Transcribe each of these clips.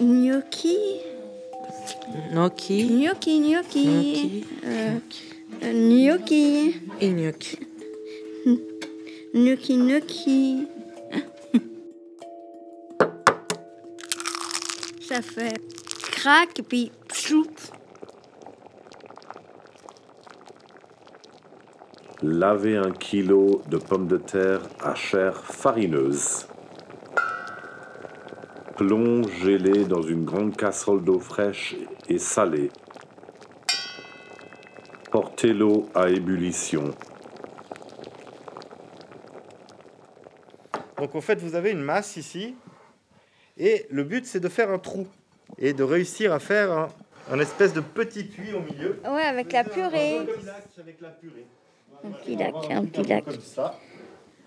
gnocchi, Gnocchi? gnocchi, gnocchi, Gnocchi. euh, euh, gnocchi, Et gnocchi. gnocchi, gnocchi. Ça fait crac et puis choup. Lavez un kilo de pommes de terre à chair farineuse. Plongez-les dans une grande casserole d'eau fraîche et salée. Portez l'eau à ébullition. Donc en fait, vous avez une masse ici, et le but c'est de faire un trou et de réussir à faire un, un espèce de petit puits au milieu. Ouais, avec la purée. Un petit lac avec la purée. Un petit lac, Voilà, un petit lac. Comme ça.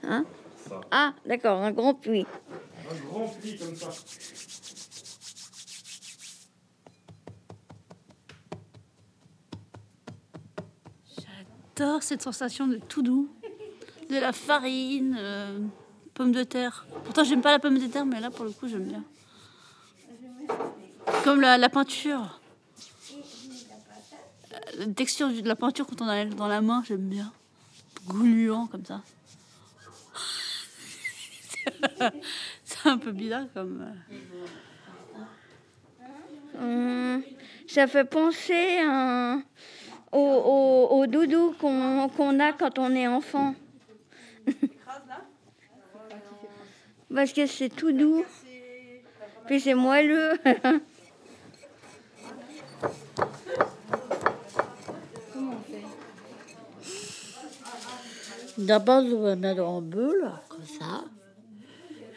Hein? Ça. Ah, d'accord, un grand puits. Un grand puits comme ça. J'adore cette sensation de tout doux, de la farine, euh, pomme de terre. Pourtant, j'aime pas la pomme de terre, mais là, pour le coup, j'aime bien. Comme la, la peinture. La texture de la peinture quand on a dans la main, j'aime bien. Gluant comme ça. C'est un peu bizarre comme. euh, Hum, ça fait penser à- au, au, au doudou qu'on qu'on a quand on est enfant. Parce que c'est tout doux. Puis c'est moelleux. D'abord, je vais mettre en bulle, comme ça.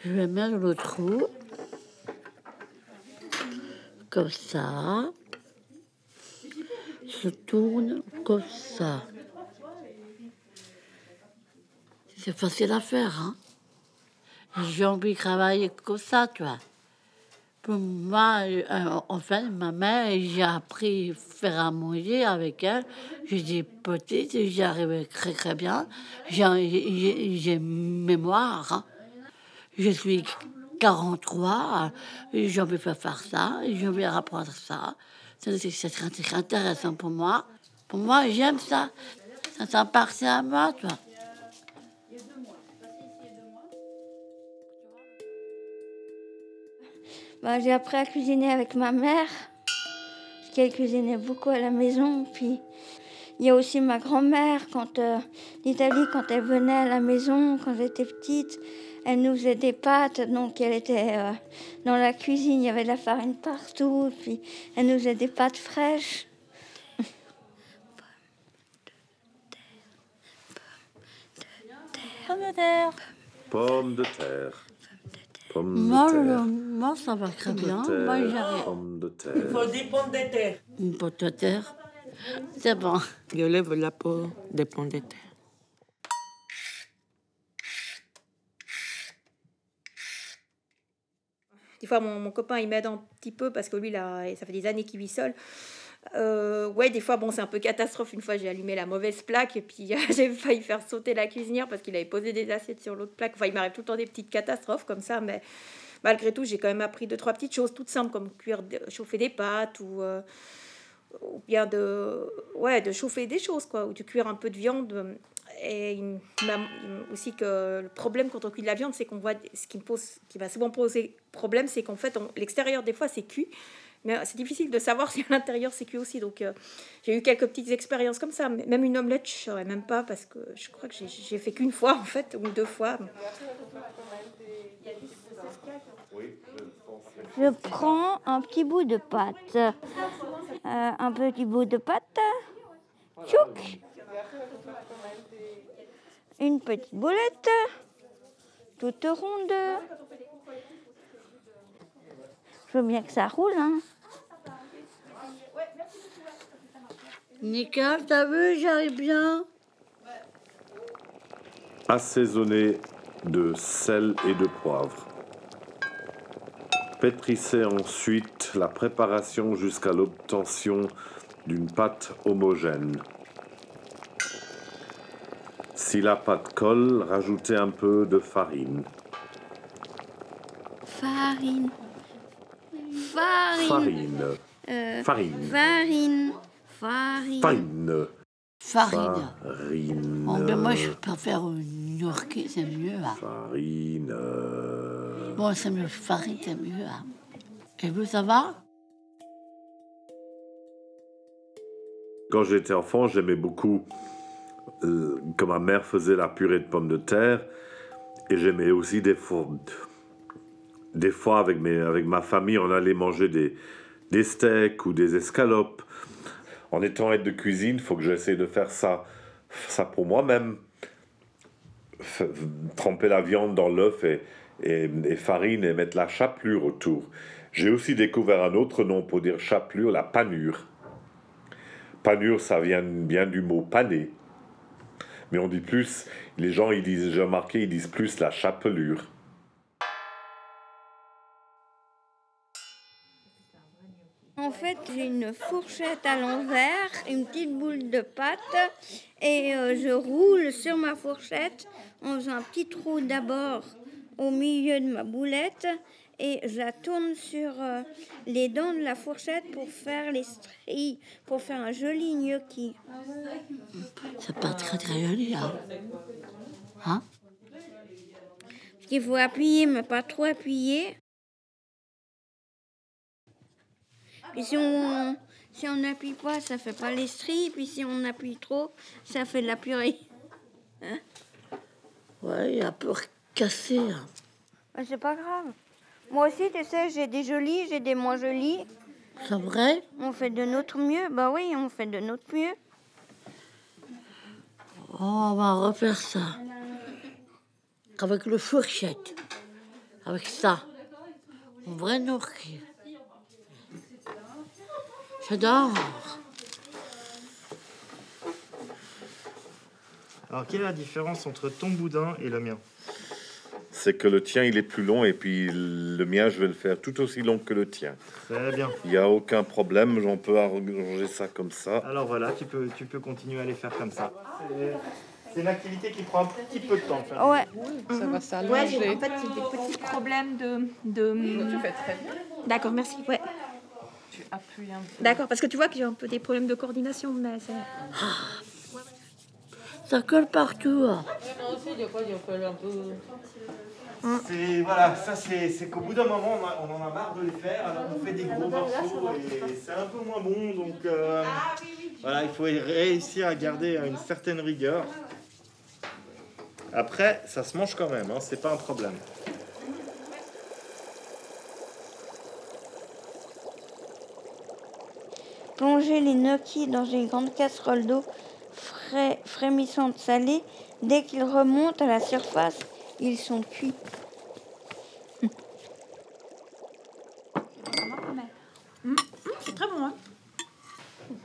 Je vais mettre le trou. Comme ça. Je tourne comme ça. C'est facile à faire, hein. J'ai envie de travailler comme ça, tu vois. Pour moi, euh, en fait, ma mère, j'ai appris à faire à manger avec elle. J'étais petite, j'y arrivais très très bien. J'ai- j'ai mémoire. hein. Je suis 43, euh, j'ai envie de faire ça, j'ai envie d'apprendre ça. C'est intéressant pour moi. Pour moi, j'aime ça. Ça t'appartient à moi, toi. Bah, j'ai appris à cuisiner avec ma mère, parce qu'elle cuisinait beaucoup à la maison. Puis il y a aussi ma grand-mère, quand euh, d'Italie, quand elle venait à la maison, quand j'étais petite, elle nous faisait des pâtes. Donc elle était euh, dans la cuisine, il y avait de la farine partout. Puis elle nous faisait des pâtes fraîches. Pomme de terre. Pommes de terre. Pommes Moi, de terre. moi, ça va très Pommes de bien. terre, Moi, j'arrive. Pommes de terre. des pommes de terre. Une pomme de terre. C'est bon. Je lève la peau des pommes de terre. Des fois, mon, mon copain, il m'aide un petit peu parce que lui, là, ça fait des années qu'il vit seul. Euh, ouais, des fois, bon, c'est un peu catastrophe. Une fois, j'ai allumé la mauvaise plaque et puis j'ai failli faire sauter la cuisinière parce qu'il avait posé des assiettes sur l'autre plaque. Enfin, il m'arrive tout le temps des petites catastrophes comme ça, mais malgré tout, j'ai quand même appris deux, trois petites choses toutes simples comme cuire, chauffer des pâtes ou, euh, ou bien de, ouais, de chauffer des choses, quoi, ou de cuire un peu de viande. Et il m'a aussi que le problème quand on cuit de la viande, c'est qu'on voit ce qui me pose, qui va souvent poser problème, c'est qu'en fait, on- l'extérieur des fois c'est cuit, mais c'est difficile de savoir si à l'intérieur c'est cuit aussi. Donc euh, j'ai eu quelques petites expériences comme ça. Même une omelette, je saurais même pas parce que je crois que j'ai- j'ai fait qu'une fois en fait ou deux fois. Je prends un petit bout de pâte. Euh, un petit bout de pâte. Tchouk. Une petite boulette. Toute ronde. Je veux bien que ça roule. Hein. Nickel, t'as vu, j'arrive bien. Assaisonnez de sel et de poivre. Pétrissez ensuite la préparation jusqu'à l'obtention d'une pâte homogène. Si la pâte colle, rajoutez un peu de farine. Farine. farine. Farine. Euh, Farine. farine. Farine. Farine. Farine. Farine. Bon, ben moi, je préfère une gnocchi, c'est mieux. hein. Farine. Bon, c'est mieux, farine, c'est mieux. hein. Et vous, ça va? Quand j'étais enfant, j'aimais beaucoup euh, que ma mère faisait la purée de pommes de terre. Et j'aimais aussi des fois, des fois avec, mes, avec ma famille, on allait manger des, des steaks ou des escalopes. En étant aide de cuisine, il faut que j'essaie de faire ça, ça pour moi-même. Tremper la viande dans l'œuf et, et, et farine et mettre la chapelure autour. J'ai aussi découvert un autre nom pour dire chapelure, la panure. Panure, ça vient bien du mot pané. Mais on dit plus, les gens, ils disent, j'ai remarqué, ils disent plus la chapelure. En fait, j'ai une fourchette à l'envers, une petite boule de pâte, et euh, je roule sur ma fourchette en faisant un petit trou d'abord au milieu de ma boulette, et je la tourne sur euh, les dents de la fourchette pour faire les stries, pour faire un joli gnocchi. C'est pas très très joli, hein Hein? Parce qu'il faut appuyer, mais pas trop appuyer. Puis si on si on n'appuie pas, ça fait pas les stries. Puis si on appuie trop, ça fait de la purée. Ouais, il est un peu cassé. hein. Bah, c'est pas grave. Moi aussi, tu sais, j'ai des jolis, j'ai des moins jolis. C'est vrai? On fait de notre mieux. Bah oui, on fait de notre mieux. Oh, on va refaire ça. Avec le fourchette. Avec ça. Un vrai gnocchi. J'adore. Alors, quelle est la différence entre ton boudin et le mien? C'est que le tien, il est plus long et puis le mien, je vais le faire tout aussi long que le tien. Très bien. Il n'y a aucun problème, j'en peux arranger ça comme ça. Alors voilà, tu peux, tu peux continuer à les faire comme ça. C'est- une activité qui prend un petit peu de temps. faire. Ouais. Ça va Ouais, s'allonger. j'ai en fait des petits problèmes de. de... Tu fais très bien. D'accord, merci. Ouais. Tu appuies un peu. D'accord, parce que tu vois que j'ai un peu des problèmes de coordination, mais c'est. Ça colle partout. hein. C'est voilà, ça c'est c'est qu'au bout d'un moment on, a- on en a marre de les faire, alors on fait des gros morceaux et c'est un peu moins bon, donc euh, voilà, il faut réussir à garder une certaine rigueur. Après, ça se mange quand même, hein, c'est pas un problème. Plongez les gnocchis dans une grande casserole d'eau frais- frémissante salée. Dès qu'ils remontent à la surface, ils sont cuits. C'est très bon, hein.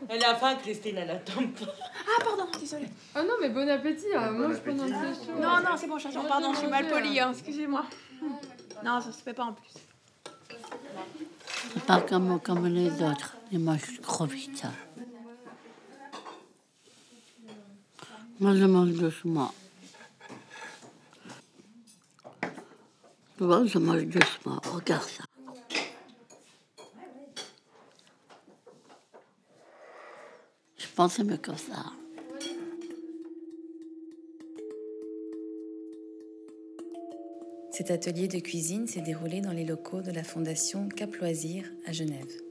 Elle a faim, Christine, elle attend pas. Ah, pardon, désolée. Oh non, mais bon appétit. hein. Pendant que c'est chaud. Non, non, c'est bon, chaton, pardon, je suis mal polie, hein, excusez-moi. Non, ça se fait pas en plus. C'est pas comme, comme les autres. Ils mangent trop vite. hein. Moi, je mange doucement. Tu vois, je mange doucement. Regarde ça. Que c'est mieux comme ça. Cet atelier de cuisine s'est déroulé dans les locaux de la Fondation Cap Loisirs à Genève.